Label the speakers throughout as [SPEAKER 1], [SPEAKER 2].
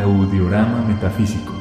[SPEAKER 1] Audiorama Metafísico.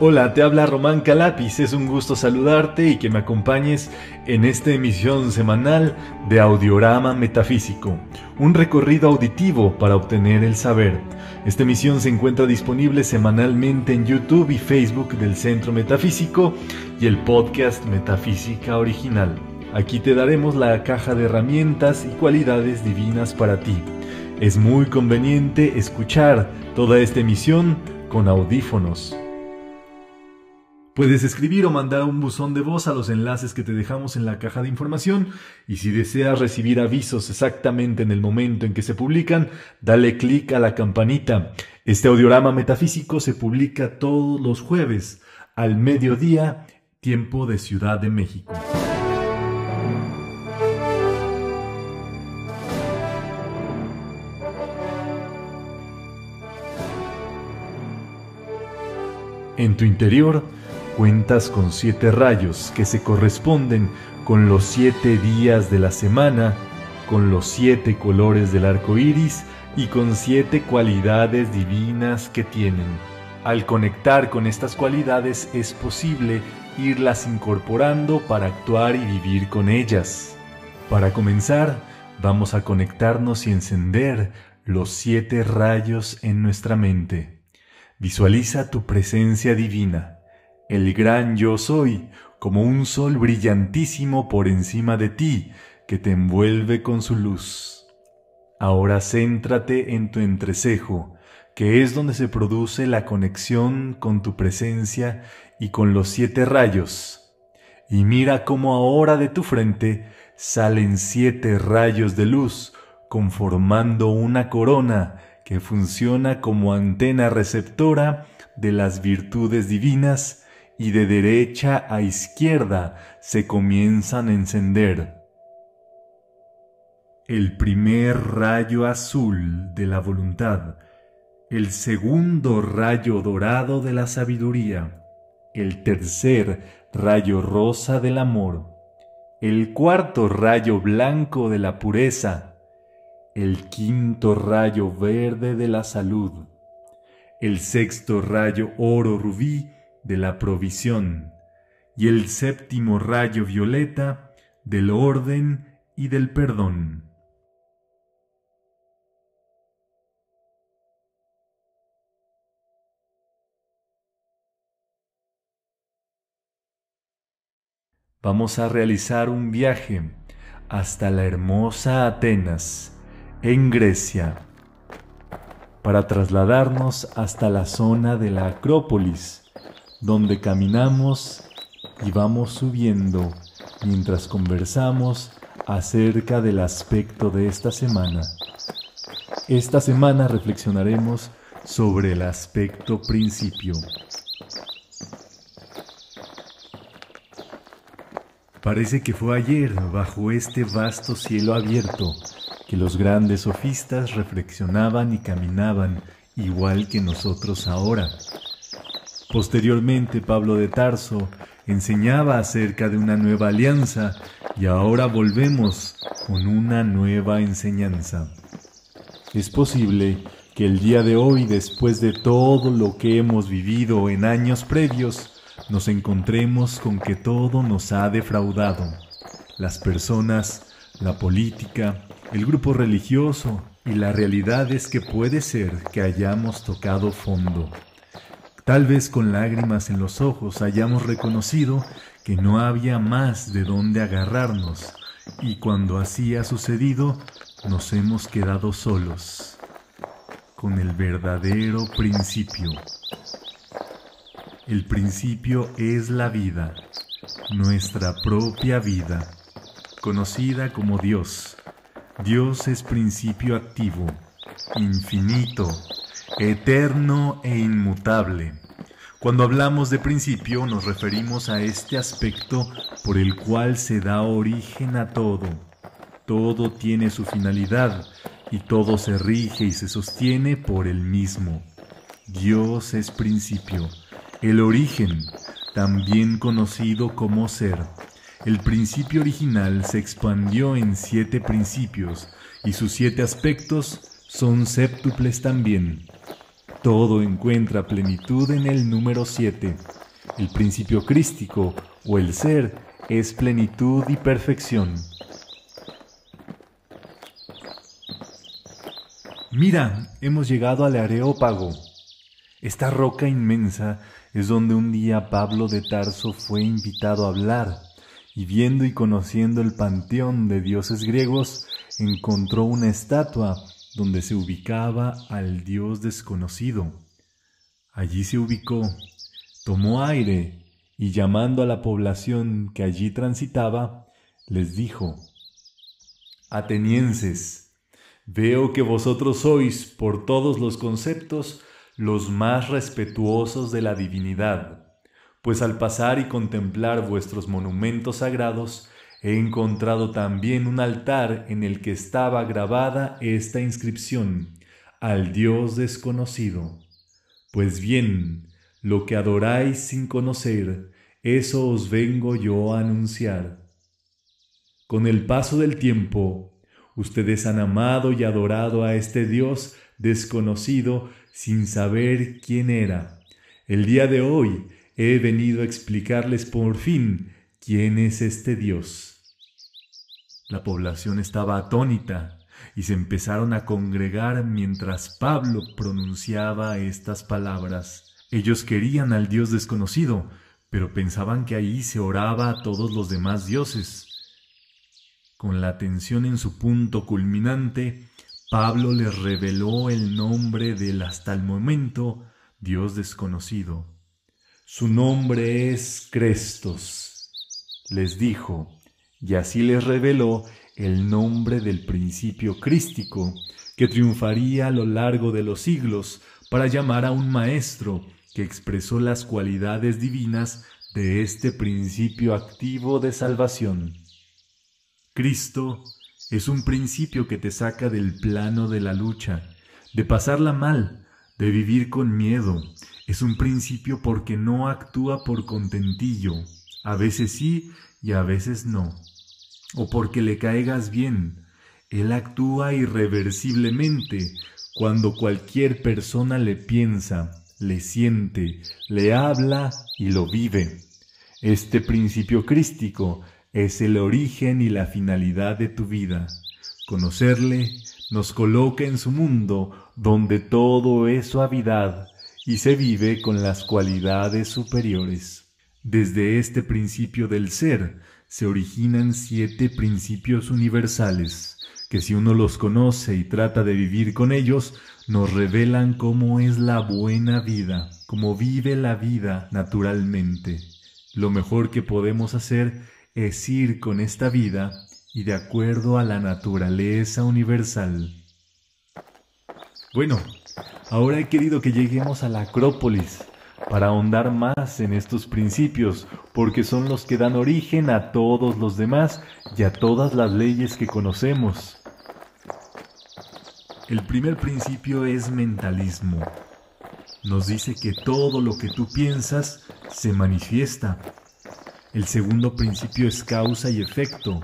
[SPEAKER 1] Hola, te habla Román Calapis, es un gusto saludarte y que me acompañes en esta emisión semanal de Audiorama Metafísico, un recorrido auditivo para obtener el saber. Esta emisión se encuentra disponible semanalmente en YouTube y Facebook del Centro Metafísico y el podcast Metafísica Original. Aquí te daremos la caja de herramientas y cualidades divinas para ti. Es muy conveniente escuchar toda esta emisión con audífonos. Puedes escribir o mandar un buzón de voz a los enlaces que te dejamos en la caja de información y si deseas recibir avisos exactamente en el momento en que se publican, dale clic a la campanita. Este audiorama metafísico se publica todos los jueves al mediodía, tiempo de Ciudad de México. En tu interior, Cuentas con siete rayos que se corresponden con los siete días de la semana, con los siete colores del arco iris y con siete cualidades divinas que tienen. Al conectar con estas cualidades es posible irlas incorporando para actuar y vivir con ellas. Para comenzar, vamos a conectarnos y encender los siete rayos en nuestra mente. Visualiza tu presencia divina el gran yo soy, como un sol brillantísimo por encima de ti, que te envuelve con su luz. Ahora céntrate en tu entrecejo, que es donde se produce la conexión con tu presencia y con los siete rayos. Y mira cómo ahora de tu frente salen siete rayos de luz, conformando una corona que funciona como antena receptora de las virtudes divinas y de derecha a izquierda se comienzan a encender. El primer rayo azul de la voluntad, el segundo rayo dorado de la sabiduría, el tercer rayo rosa del amor, el cuarto rayo blanco de la pureza, el quinto rayo verde de la salud, el sexto rayo oro rubí de la provisión y el séptimo rayo violeta del orden y del perdón. Vamos a realizar un viaje hasta la hermosa Atenas, en Grecia, para trasladarnos hasta la zona de la Acrópolis, donde caminamos y vamos subiendo mientras conversamos acerca del aspecto de esta semana. Esta semana reflexionaremos sobre el aspecto principio. Parece que fue ayer, bajo este vasto cielo abierto, que los grandes sofistas reflexionaban y caminaban igual que nosotros ahora Posteriormente, Pablo de Tarso enseñaba acerca de una nueva alianza y ahora volvemos con una nueva enseñanza. Es posible que el día de hoy, después de todo lo que hemos vivido en años previos, nos encontremos con que todo nos ha defraudado. Las personas, la política, el grupo religioso y la realidad es que puede ser que hayamos tocado fondo. Tal vez con lágrimas en los ojos hayamos reconocido que no había más de dónde agarrarnos y cuando así ha sucedido nos hemos quedado solos con el verdadero principio. El principio es la vida, nuestra propia vida, conocida como Dios. Dios es principio activo, infinito, eterno e inmutable. Cuando hablamos de principio nos referimos a este aspecto por el cual se da origen a todo. Todo tiene su finalidad y todo se rige y se sostiene por el mismo. Dios es principio, el origen, también conocido como ser. El principio original se expandió en siete principios y sus siete aspectos son séptuples también. Todo encuentra plenitud en el número siete. El principio crístico o el ser es plenitud y perfección. Mira, hemos llegado al Areópago. Esta roca inmensa es donde un día Pablo de Tarso fue invitado a hablar, y viendo y conociendo el panteón de dioses griegos, encontró una estatua donde se ubicaba al dios desconocido. Allí se ubicó, tomó aire y llamando a la población que allí transitaba, les dijo, Atenienses, veo que vosotros sois, por todos los conceptos, los más respetuosos de la divinidad, pues al pasar y contemplar vuestros monumentos sagrados, he encontrado también un altar en el que estaba grabada esta inscripción, al Dios desconocido. Pues bien, lo que adoráis sin conocer, eso os vengo yo a anunciar. Con el paso del tiempo, ustedes han amado y adorado a este Dios desconocido sin saber quién era. El día de hoy he venido a explicarles por fin quién es este Dios. La población estaba atónita y se empezaron a congregar mientras Pablo pronunciaba estas palabras. Ellos querían al Dios desconocido, pero pensaban que ahí se oraba a todos los demás dioses. Con la atención en su punto culminante, Pablo les reveló el nombre del hasta el momento Dios desconocido. Su nombre es Crestos. Les dijo, y así les reveló el nombre del principio crístico, que triunfaría a lo largo de los siglos para llamar a un maestro que expresó las cualidades divinas de este principio activo de salvación. Cristo es un principio que te saca del plano de la lucha, de pasarla mal, de vivir con miedo. Es un principio porque no actúa por contentillo, a veces sí y a veces no o porque le caigas bien. Él actúa irreversiblemente cuando cualquier persona le piensa, le siente, le habla y lo vive. Este principio crístico es el origen y la finalidad de tu vida. Conocerle nos coloca en su mundo donde todo es suavidad y se vive con las cualidades superiores. Desde este principio del ser se originan siete principios universales, que si uno los conoce y trata de vivir con ellos, nos revelan cómo es la buena vida, cómo vive la vida naturalmente. Lo mejor que podemos hacer es ir con esta vida y de acuerdo a la naturaleza universal. Bueno, ahora he querido que lleguemos a la Acrópolis, para ahondar más en estos principios, porque son los que dan origen a todos los demás y a todas las leyes que conocemos. El primer principio es mentalismo. Nos dice que todo lo que tú piensas se manifiesta. El segundo principio es causa y efecto.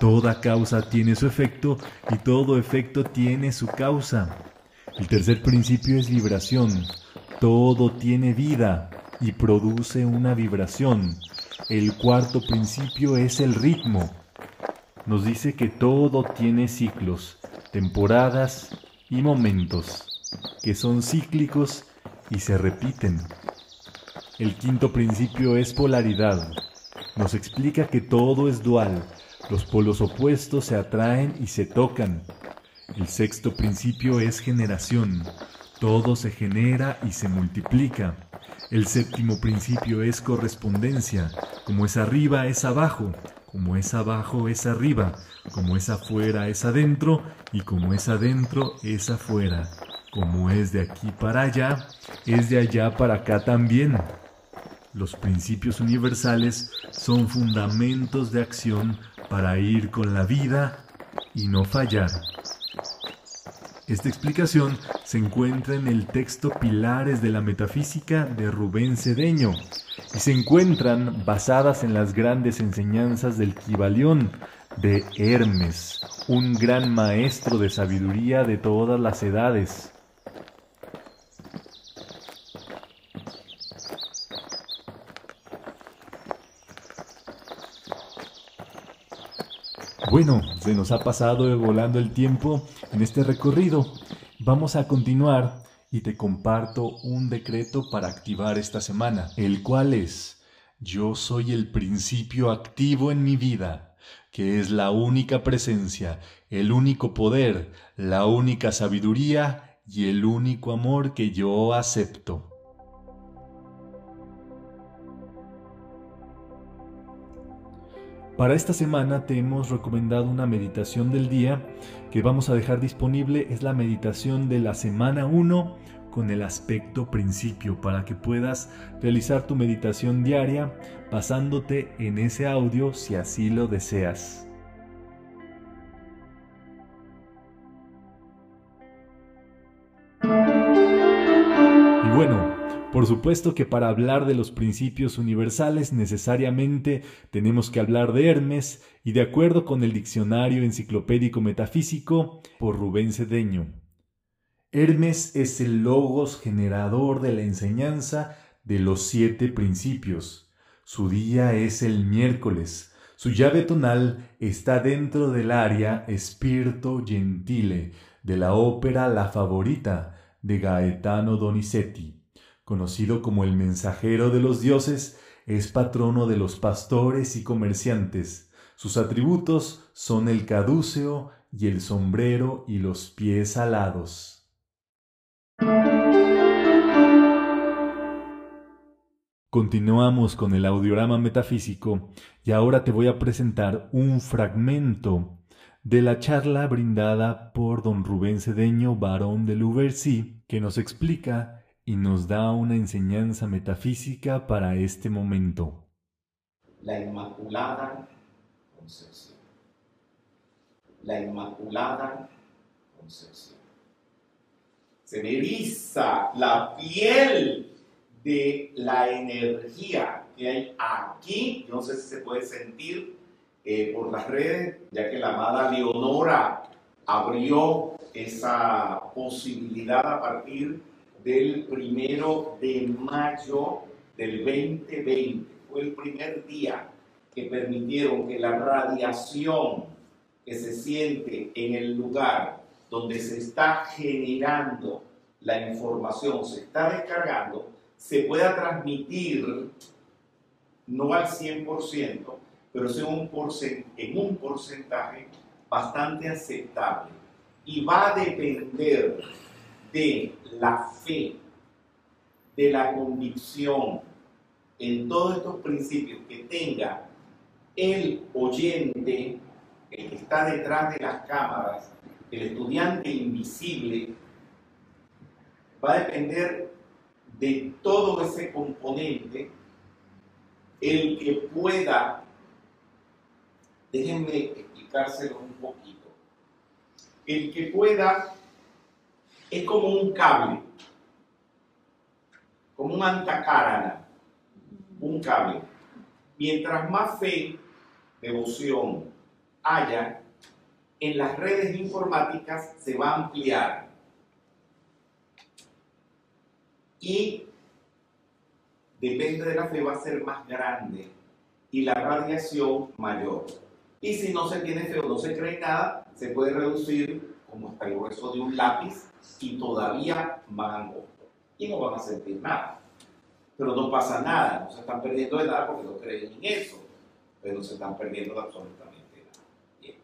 [SPEAKER 1] Toda causa tiene su efecto y todo efecto tiene su causa. El tercer principio es vibración. Todo tiene vida y produce una vibración. El cuarto principio es el ritmo. Nos dice que todo tiene ciclos, temporadas y momentos, que son cíclicos y se repiten. El quinto principio es polaridad. Nos explica que todo es dual, los polos opuestos se atraen y se tocan. El sexto principio es generación. Todo se genera y se multiplica. El séptimo principio es correspondencia. Como es arriba es abajo, como es abajo es arriba, como es afuera es adentro y como es adentro es afuera. Como es de aquí para allá, es de allá para acá también. Los principios universales son fundamentos de acción para ir con la vida y no fallar. Esta explicación se encuentra en el texto Pilares de la Metafísica de Rubén Cedeño y se encuentran basadas en las grandes enseñanzas del Kibalión de Hermes, un gran maestro de sabiduría de todas las edades. Bueno, se nos ha pasado volando el tiempo en este recorrido. Vamos a continuar y te comparto un decreto para activar esta semana, el cual es, yo soy el principio activo en mi vida, que es la única presencia, el único poder, la única sabiduría y el único amor que yo acepto. Para esta semana te hemos recomendado una meditación del día que vamos a dejar disponible. Es la meditación de la semana 1 con el aspecto principio para que puedas realizar tu meditación diaria basándote en ese audio si así lo deseas. Por supuesto que para hablar de los principios universales necesariamente tenemos que hablar de Hermes y de acuerdo con el Diccionario Enciclopédico Metafísico por Rubén Cedeño. Hermes es el logos generador de la enseñanza de los siete principios. Su día es el miércoles. Su llave tonal está dentro del área Spirito Gentile de la ópera La Favorita de Gaetano Donizetti conocido como el mensajero de los dioses, es patrono de los pastores y comerciantes. Sus atributos son el caduceo y el sombrero y los pies alados. Continuamos con el audiorama metafísico y ahora te voy a presentar un fragmento de la charla brindada por don Rubén Cedeño, barón de Louvercy, que nos explica y nos da una enseñanza metafísica para este momento.
[SPEAKER 2] La Inmaculada Concepción. La Inmaculada Concepción. Se me eriza la piel de la energía que hay aquí. no sé si se puede sentir eh, por las redes, ya que la amada Leonora abrió esa posibilidad a partir del primero de mayo del 2020. Fue el primer día que permitieron que la radiación que se siente en el lugar donde se está generando la información, se está descargando, se pueda transmitir no al 100%, pero un, en un porcentaje bastante aceptable. Y va a depender de la fe, de la convicción en todos estos principios que tenga el oyente, el que está detrás de las cámaras, el estudiante invisible, va a depender de todo ese componente. El que pueda, déjenme explicárselo un poquito, el que pueda es como un cable, como un antacarana, un cable. Mientras más fe, devoción haya, en las redes informáticas se va a ampliar. Y depende de la fe, va a ser más grande y la radiación mayor. Y si no se tiene fe o no se cree nada, se puede reducir como hasta el grueso de un lápiz y todavía más angosto. Y no van a sentir nada. Pero no pasa nada, no se están perdiendo de nada porque no creen en eso. Pero no se están perdiendo absolutamente nada. Bien.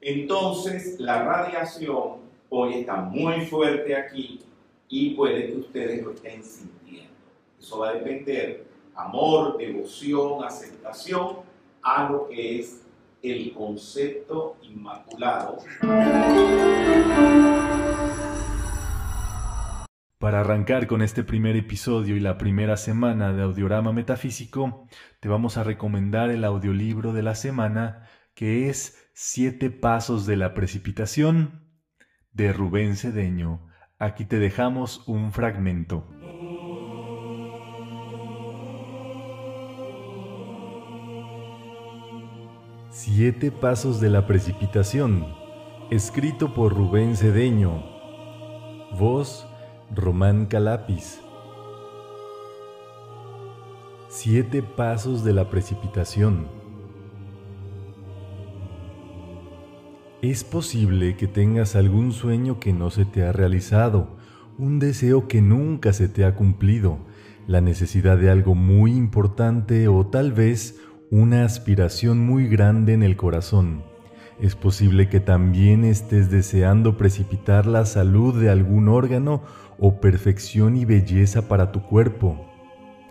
[SPEAKER 2] Entonces, la radiación hoy está muy fuerte aquí y puede que ustedes lo estén sintiendo. Eso va a depender amor, devoción, aceptación a lo que es el concepto inmaculado.
[SPEAKER 1] Para arrancar con este primer episodio y la primera semana de Audiorama Metafísico, te vamos a recomendar el audiolibro de la semana que es Siete Pasos de la Precipitación de Rubén Cedeño. Aquí te dejamos un fragmento. Siete Pasos de la Precipitación, escrito por Rubén Cedeño. Voz, Román Calapis. Siete Pasos de la Precipitación. Es posible que tengas algún sueño que no se te ha realizado, un deseo que nunca se te ha cumplido, la necesidad de algo muy importante o tal vez una aspiración muy grande en el corazón. Es posible que también estés deseando precipitar la salud de algún órgano o perfección y belleza para tu cuerpo.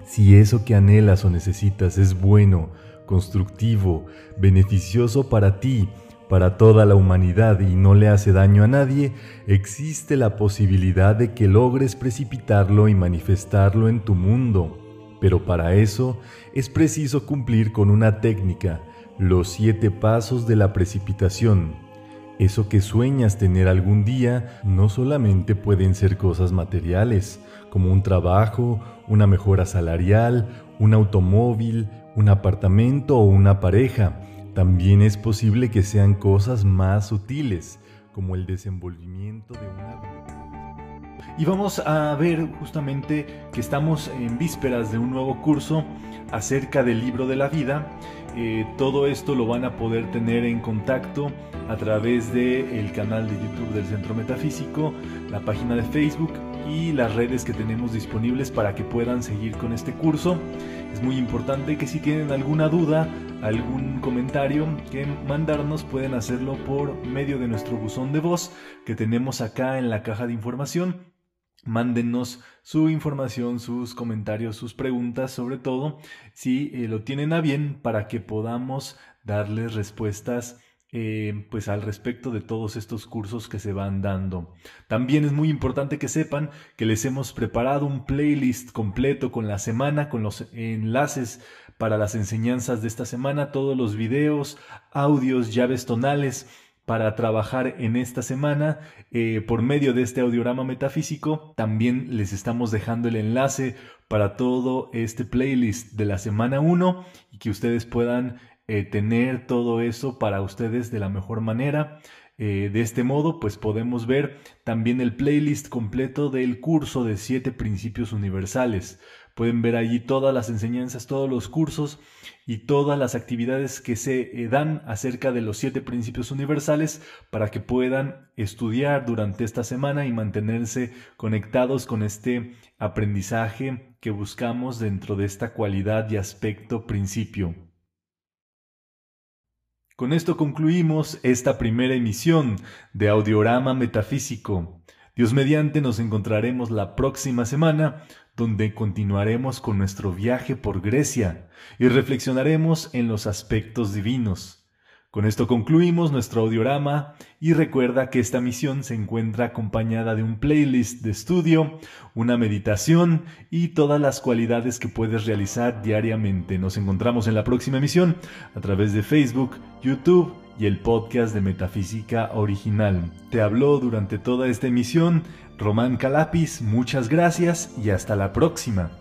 [SPEAKER 1] Si eso que anhelas o necesitas es bueno, constructivo, beneficioso para ti, para toda la humanidad y no le hace daño a nadie, existe la posibilidad de que logres precipitarlo y manifestarlo en tu mundo. Pero para eso es preciso cumplir con una técnica, los siete pasos de la precipitación. Eso que sueñas tener algún día no solamente pueden ser cosas materiales, como un trabajo, una mejora salarial, un automóvil, un apartamento o una pareja. También es posible que sean cosas más sutiles, como el desenvolvimiento de una y vamos a ver justamente que estamos en vísperas de un nuevo curso acerca del libro de la vida. Eh, todo esto lo van a poder tener en contacto a través del canal de YouTube del Centro Metafísico, la página de Facebook y las redes que tenemos disponibles para que puedan seguir con este curso. Es muy importante que si tienen alguna duda, algún comentario que mandarnos pueden hacerlo por medio de nuestro buzón de voz que tenemos acá en la caja de información Mándenos su información, sus comentarios, sus preguntas, sobre todo si eh, lo tienen a bien para que podamos darles respuestas eh, pues al respecto de todos estos cursos que se van dando. También es muy importante que sepan que les hemos preparado un playlist completo con la semana, con los enlaces para las enseñanzas de esta semana, todos los videos, audios, llaves tonales para trabajar en esta semana eh, por medio de este audiorama metafísico. También les estamos dejando el enlace para todo este playlist de la semana 1 y que ustedes puedan eh, tener todo eso para ustedes de la mejor manera. Eh, de este modo, pues podemos ver también el playlist completo del curso de siete principios universales. Pueden ver allí todas las enseñanzas, todos los cursos y todas las actividades que se eh, dan acerca de los siete principios universales para que puedan estudiar durante esta semana y mantenerse conectados con este aprendizaje que buscamos dentro de esta cualidad y aspecto principio. Con esto concluimos esta primera emisión de Audiorama Metafísico. Dios mediante nos encontraremos la próxima semana donde continuaremos con nuestro viaje por Grecia y reflexionaremos en los aspectos divinos. Con esto concluimos nuestro audiorama y recuerda que esta misión se encuentra acompañada de un playlist de estudio, una meditación y todas las cualidades que puedes realizar diariamente. Nos encontramos en la próxima emisión a través de Facebook, YouTube y el podcast de Metafísica Original. Te habló durante toda esta emisión Román Calapis, muchas gracias y hasta la próxima.